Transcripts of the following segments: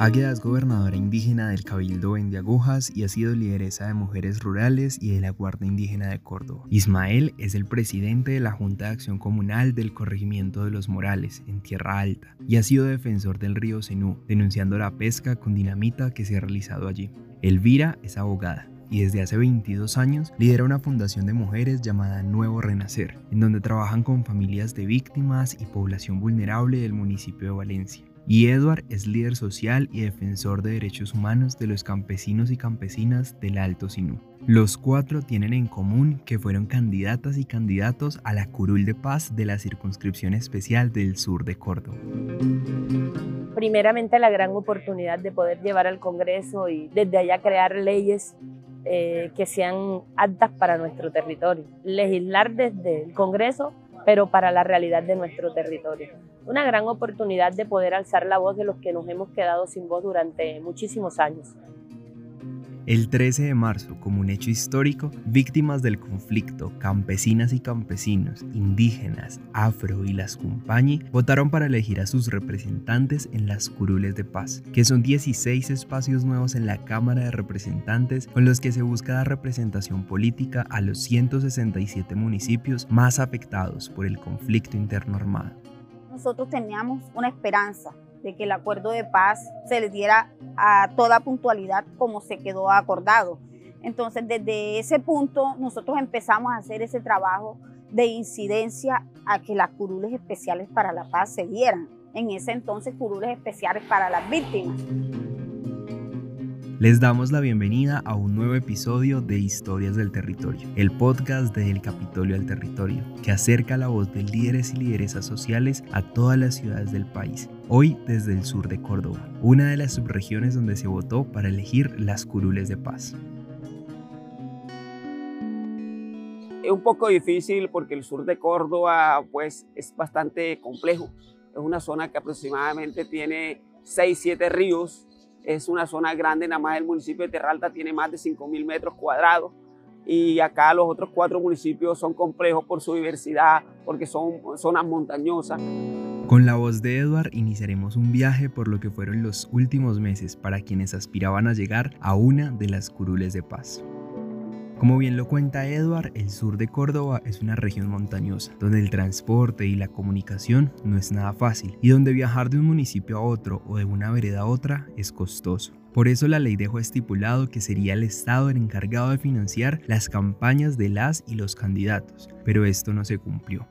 Águeda es gobernadora indígena del Cabildo de Agujas y ha sido lideresa de Mujeres Rurales y de la Guardia Indígena de Córdoba. Ismael es el presidente de la Junta de Acción Comunal del Corregimiento de los Morales, en Tierra Alta, y ha sido defensor del río Senú, denunciando la pesca con dinamita que se ha realizado allí. Elvira es abogada y desde hace 22 años lidera una fundación de mujeres llamada Nuevo Renacer, en donde trabajan con familias de víctimas y población vulnerable del municipio de Valencia y Edward es líder social y defensor de derechos humanos de los campesinos y campesinas del Alto Sinú. Los cuatro tienen en común que fueron candidatas y candidatos a la curul de paz de la circunscripción especial del sur de Córdoba. Primeramente la gran oportunidad de poder llevar al Congreso y desde allá crear leyes eh, que sean aptas para nuestro territorio. Legislar desde el Congreso pero para la realidad de nuestro territorio. Una gran oportunidad de poder alzar la voz de los que nos hemos quedado sin voz durante muchísimos años. El 13 de marzo, como un hecho histórico, víctimas del conflicto, campesinas y campesinos, indígenas, afro y las cumpañi votaron para elegir a sus representantes en las curules de paz, que son 16 espacios nuevos en la Cámara de Representantes con los que se busca dar representación política a los 167 municipios más afectados por el conflicto interno armado. Nosotros teníamos una esperanza de que el acuerdo de paz se le diera a toda puntualidad como se quedó acordado. Entonces, desde ese punto, nosotros empezamos a hacer ese trabajo de incidencia a que las curules especiales para la paz se dieran. En ese entonces, curules especiales para las víctimas. Les damos la bienvenida a un nuevo episodio de Historias del Territorio, el podcast de El Capitolio al Territorio, que acerca la voz de líderes y lideresas sociales a todas las ciudades del país, hoy desde el sur de Córdoba, una de las subregiones donde se votó para elegir las curules de paz. Es un poco difícil porque el sur de Córdoba pues, es bastante complejo. Es una zona que aproximadamente tiene 6, 7 ríos, es una zona grande, nada más el municipio de Terralta tiene más de 5.000 metros cuadrados y acá los otros cuatro municipios son complejos por su diversidad, porque son zonas montañosas. Con la voz de Edward iniciaremos un viaje por lo que fueron los últimos meses para quienes aspiraban a llegar a una de las curules de paz. Como bien lo cuenta Edward, el sur de Córdoba es una región montañosa, donde el transporte y la comunicación no es nada fácil, y donde viajar de un municipio a otro o de una vereda a otra es costoso. Por eso la ley dejó estipulado que sería el Estado el encargado de financiar las campañas de las y los candidatos, pero esto no se cumplió.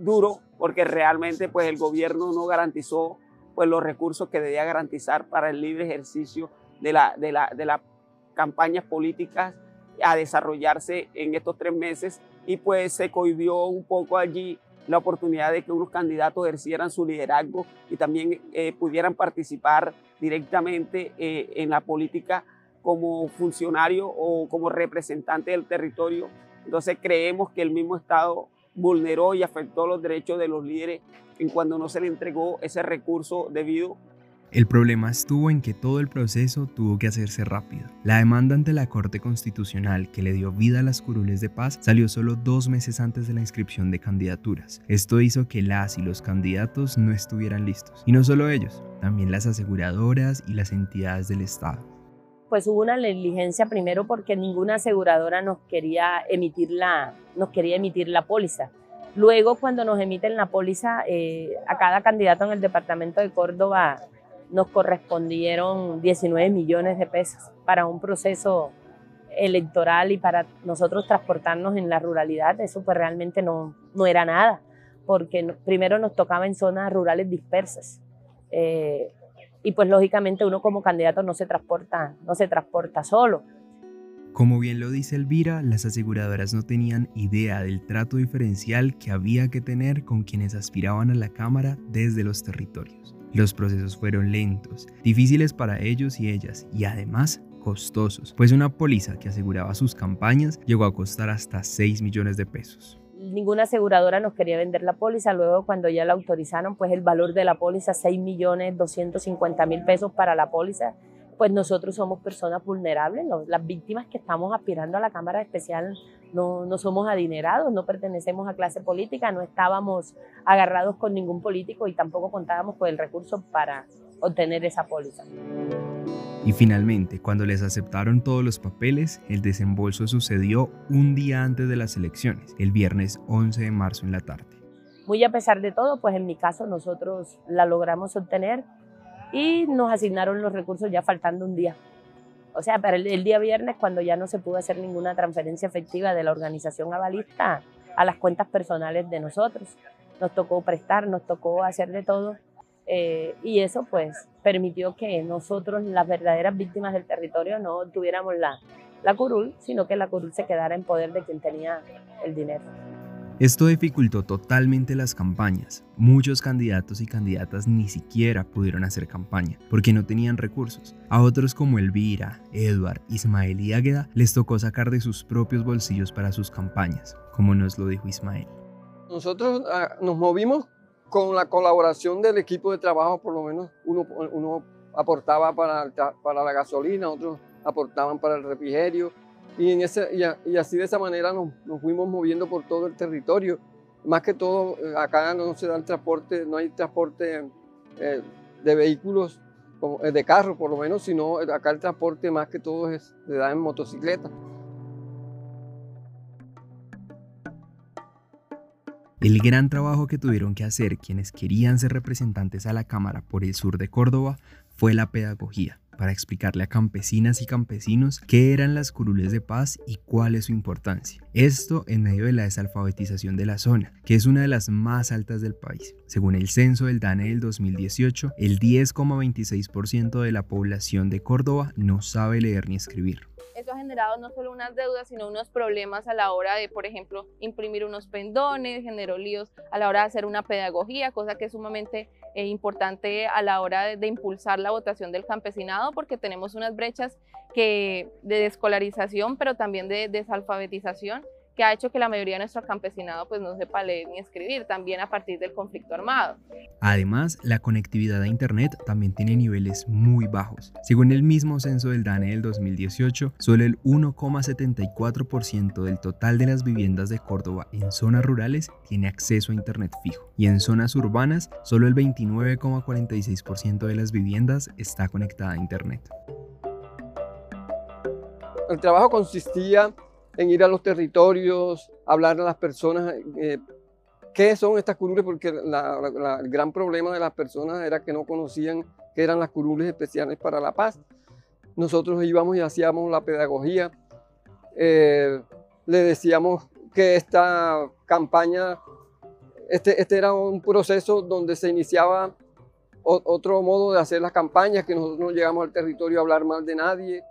Duro, porque realmente pues el gobierno no garantizó pues los recursos que debía garantizar para el libre ejercicio de, la, de, la, de las campañas políticas a desarrollarse en estos tres meses y pues se cohibió un poco allí la oportunidad de que unos candidatos ejercieran su liderazgo y también eh, pudieran participar directamente eh, en la política como funcionario o como representante del territorio. Entonces creemos que el mismo Estado vulneró y afectó los derechos de los líderes en cuando no se le entregó ese recurso debido el problema estuvo en que todo el proceso tuvo que hacerse rápido. La demanda ante la Corte Constitucional que le dio vida a las curules de paz salió solo dos meses antes de la inscripción de candidaturas. Esto hizo que las y los candidatos no estuvieran listos. Y no solo ellos, también las aseguradoras y las entidades del Estado. Pues hubo una negligencia primero porque ninguna aseguradora nos quería emitir la, nos quería emitir la póliza. Luego, cuando nos emiten la póliza, eh, a cada candidato en el departamento de Córdoba nos correspondieron 19 millones de pesos para un proceso electoral y para nosotros transportarnos en la ruralidad, eso pues realmente no, no era nada, porque primero nos tocaba en zonas rurales dispersas. Eh, y pues lógicamente uno como candidato no se transporta, no se transporta solo. Como bien lo dice Elvira, las aseguradoras no tenían idea del trato diferencial que había que tener con quienes aspiraban a la Cámara desde los territorios. Los procesos fueron lentos, difíciles para ellos y ellas y además costosos, pues una póliza que aseguraba sus campañas llegó a costar hasta 6 millones de pesos. Ninguna aseguradora nos quería vender la póliza, luego cuando ya la autorizaron, pues el valor de la póliza, 6 millones 250 mil pesos para la póliza, pues nosotros somos personas vulnerables, las víctimas que estamos aspirando a la Cámara Especial no, no somos adinerados, no pertenecemos a clase política, no estábamos agarrados con ningún político y tampoco contábamos con el recurso para, obtener esa póliza. Y finalmente, cuando les aceptaron todos los papeles, el desembolso sucedió un día antes de las elecciones, el viernes 11 de marzo en la tarde. Muy a pesar de todo, pues en mi caso nosotros la logramos obtener y nos asignaron los recursos ya faltando un día. O sea, para el, día viernes, cuando ya no se pudo hacer ninguna transferencia efectiva de la organización avalista a las cuentas personales de nosotros, nos tocó prestar, nos tocó hacer de todo. Eh, y eso pues permitió que nosotros, las verdaderas víctimas del territorio, no tuviéramos la, la curul, sino que la curul se quedara en poder de quien tenía el dinero. Esto dificultó totalmente las campañas. Muchos candidatos y candidatas ni siquiera pudieron hacer campaña porque no tenían recursos. A otros como Elvira, Edward, Ismael y Águeda les tocó sacar de sus propios bolsillos para sus campañas, como nos lo dijo Ismael. Nosotros ah, nos movimos con la colaboración del equipo de trabajo, por lo menos uno, aportaba para, para la gasolina, otros aportaban para el refrigerio, y, en ese, y, así de esa manera nos, fuimos moviendo por todo el territorio. Más que todo, eh, acá no se da el transporte, no hay transporte eh, de vehículos, eh, de carro por lo menos, sino acá el transporte más que todo es, se da en motocicleta. El gran trabajo que tuvieron que hacer quienes querían ser representantes a la Cámara por el sur de Córdoba fue la pedagogía para explicarle a campesinas y campesinos qué eran las curules de paz y cuál es su importancia. Esto en medio de la desalfabetización de la zona, que es una de las más altas del país. Según el censo del DANE del 2018, el 10,26% de la población de Córdoba no sabe leer ni escribir eso ha generado no solo unas deudas, sino unos problemas a la hora de, por ejemplo, imprimir unos pendones, generó líos a la hora de hacer una pedagogía, cosa que es sumamente eh, importante a la hora de, impulsar la votación del campesinado, porque tenemos unas brechas que, de descolarización, pero también de desalfabetización que ha hecho que la mayoría de nuestro campesinado pues no sepa leer ni escribir, también a partir del conflicto armado. Además, la conectividad a Internet también tiene niveles muy bajos. Según el mismo censo del DANE del 2018, solo el 1,74% del total de las viviendas de Córdoba en zonas rurales tiene acceso a Internet fijo y en zonas urbanas solo el 29,46% de las viviendas está conectada a Internet. El trabajo consistía en ir a los territorios, hablar a las personas eh, qué son estas curules, porque el gran problema de las personas era que no conocían qué eran las curules especiales para la paz. Nosotros íbamos y hacíamos la pedagogía, eh, le decíamos que esta campaña, este, este era un proceso donde se iniciaba otro modo de hacer las campañas, que nosotros no llegamos al territorio a hablar mal de nadie,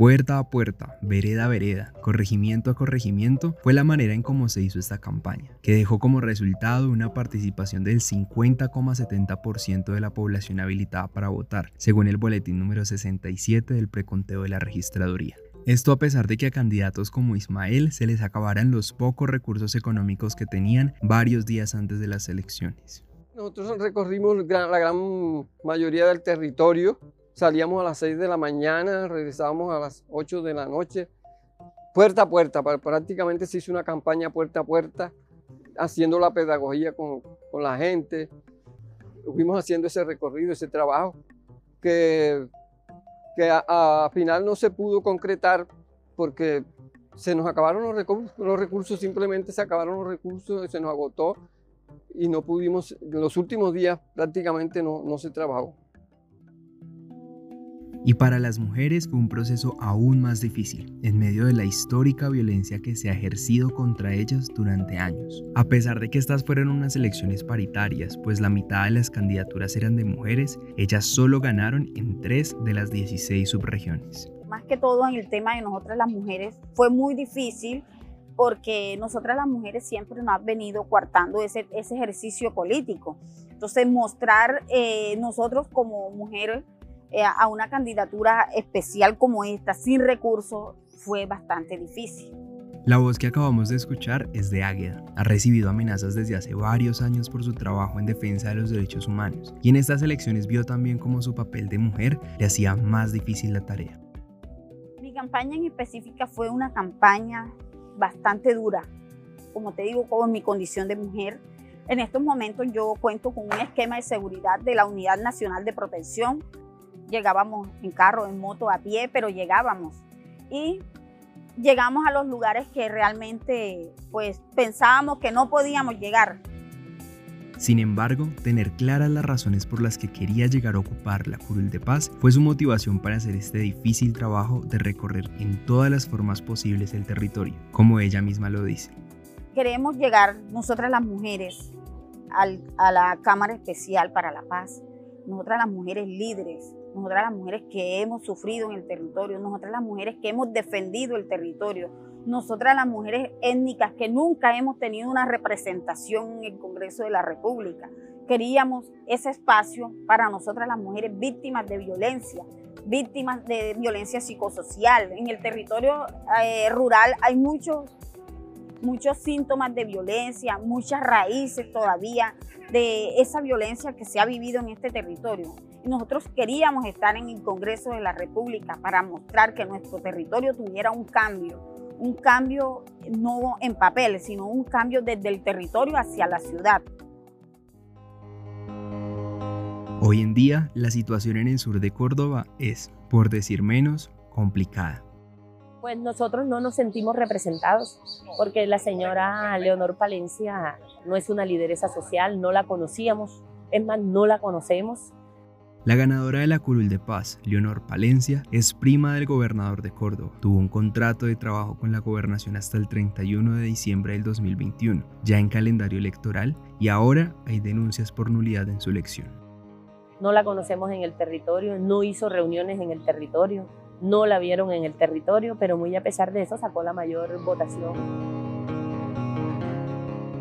Puerta a puerta, vereda a vereda, corregimiento a corregimiento, fue la manera en cómo se hizo esta campaña, que dejó como resultado una participación del 50,70% de la población habilitada para votar, según el boletín número 67 del preconteo de la registraduría. Esto a pesar de que a candidatos como Ismael se les acabaran los pocos recursos económicos que tenían varios días antes de las elecciones. Nosotros recorrimos la gran mayoría del territorio Salíamos a las 6 de la mañana, regresábamos a las 8 de la noche, puerta a puerta. Prácticamente se hizo una campaña puerta a puerta, haciendo la pedagogía con, con la gente. Fuimos haciendo ese recorrido, ese trabajo, que, que a, final no se pudo concretar porque se nos acabaron los recursos, los recursos, simplemente se acabaron los recursos, se nos agotó y no pudimos, en los últimos días prácticamente no, no se trabajó. Y para las mujeres fue un proceso aún más difícil, en medio de la histórica violencia que se ha ejercido contra ellas durante años. A pesar de que estas fueron unas elecciones paritarias, pues la mitad de las candidaturas eran de mujeres, ellas solo ganaron en tres de las 16 subregiones. Más que todo en el tema de nosotras las mujeres fue muy difícil porque nosotras las mujeres siempre nos han venido coartando ese, ese ejercicio político. Entonces mostrar eh, nosotros como mujeres eh, a una candidatura especial como esta, sin recursos, fue bastante difícil. La voz que acabamos de escuchar es de Águeda. Ha recibido amenazas desde hace varios años por su trabajo en defensa de los derechos humanos y en estas elecciones vio también como su papel de mujer le hacía más difícil la tarea. Mi campaña en específica fue una campaña bastante dura, como te digo, con mi condición de mujer. En estos momentos yo cuento con un esquema de seguridad de la Unidad Nacional de Protección. Llegábamos en carro, en moto, a pie, pero llegábamos. Y llegamos a los lugares que realmente pues pensábamos que no podíamos llegar. Sin embargo, tener claras las razones por las que quería llegar a ocupar la Curul de Paz fue su motivación para hacer este difícil trabajo de recorrer en todas las formas posibles el territorio, como ella misma lo dice. Queremos llegar nosotras las mujeres a la Cámara Especial para la Paz, nosotras las mujeres líderes, nosotras las mujeres que hemos sufrido en el territorio, nosotras las mujeres que hemos defendido el territorio, nosotras las mujeres étnicas que nunca hemos tenido una representación en el Congreso de la República. Queríamos ese espacio para nosotras las mujeres víctimas de violencia, víctimas de violencia psicosocial. En el territorio eh, rural hay muchos, muchos síntomas de violencia, muchas raíces todavía de esa violencia que se ha vivido en este territorio. Nosotros queríamos estar en el Congreso de la República para mostrar que nuestro territorio tuviera un cambio, un cambio no en papel, sino un cambio desde el territorio hacia la ciudad. Hoy en día, la situación en el sur de Córdoba es, por decir menos, complicada. Pues nosotros no nos sentimos representados porque la señora Leonor Palencia no es una lideresa social, no la conocíamos, es más, no la conocemos. La ganadora de la Curul de Paz, Leonor Palencia, es prima del gobernador de Córdoba. Tuvo un contrato de trabajo con la gobernación hasta el 31 de diciembre del 2021, ya en calendario electoral, y ahora hay denuncias por nulidad en su elección. No la conocemos en el territorio, no hizo reuniones en el territorio, no la vieron en el territorio, pero muy a pesar de eso sacó la mayor votación.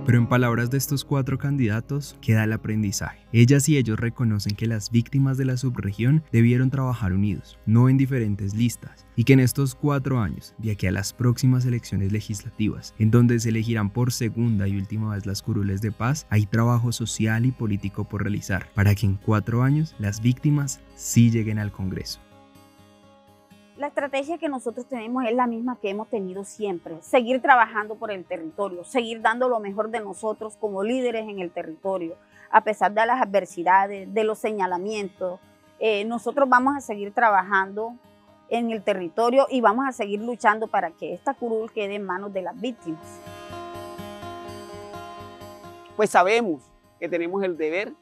Pero en palabras de estos cuatro candidatos queda el aprendizaje. Ellas y ellos reconocen que las víctimas de la subregión debieron trabajar unidos, no en diferentes listas, y que en estos cuatro años, de aquí a las próximas elecciones legislativas, en donde se elegirán por segunda y última vez las curules de paz, hay trabajo social y político por realizar, para que en cuatro años las víctimas sí lleguen al Congreso. La estrategia que nosotros tenemos es la misma que hemos tenido siempre, seguir trabajando por el territorio, seguir dando lo mejor de nosotros como líderes en el territorio, a pesar de las adversidades, de los señalamientos. Eh, nosotros vamos a seguir trabajando en el territorio y vamos a seguir luchando para que esta curul quede en manos de las víctimas. Pues sabemos que tenemos el deber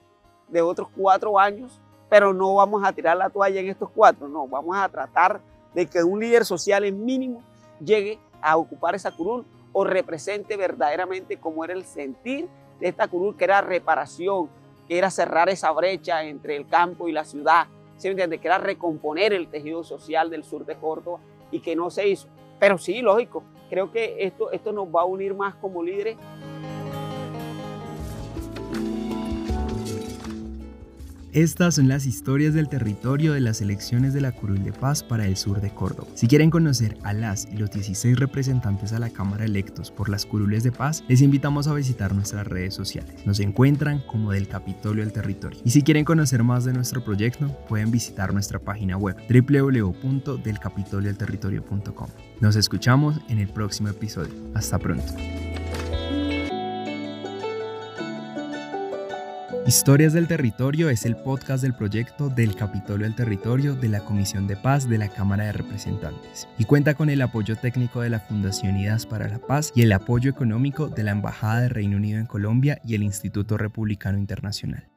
de otros cuatro años, pero no vamos a tirar la toalla en estos cuatro, no, vamos a tratar de que un líder social en mínimo llegue a ocupar esa curul o represente verdaderamente como era el sentir de esta curul, que era reparación, que era cerrar esa brecha entre el campo y la ciudad, ¿sí Que era recomponer el tejido social del sur de Córdoba y que no se hizo. Pero sí, lógico, creo que esto, esto nos va a unir más como líderes Estas son las historias del territorio de las elecciones de la Curul de Paz para el sur de Córdoba. Si quieren conocer a las y los 16 representantes a la Cámara electos por las Curules de Paz, les invitamos a visitar nuestras redes sociales. Nos encuentran como del Capitolio del Territorio. Y si quieren conocer más de nuestro proyecto, pueden visitar nuestra página web www.delcapitoliodelterritorio.com. Nos escuchamos en el próximo episodio. Hasta pronto. Historias del Territorio es el podcast del proyecto del Capitolio del Territorio de la Comisión de Paz de la Cámara de Representantes y cuenta con el apoyo técnico de la Fundación Ideas para la Paz y el apoyo económico de la Embajada de Reino Unido en Colombia y el Instituto Republicano Internacional.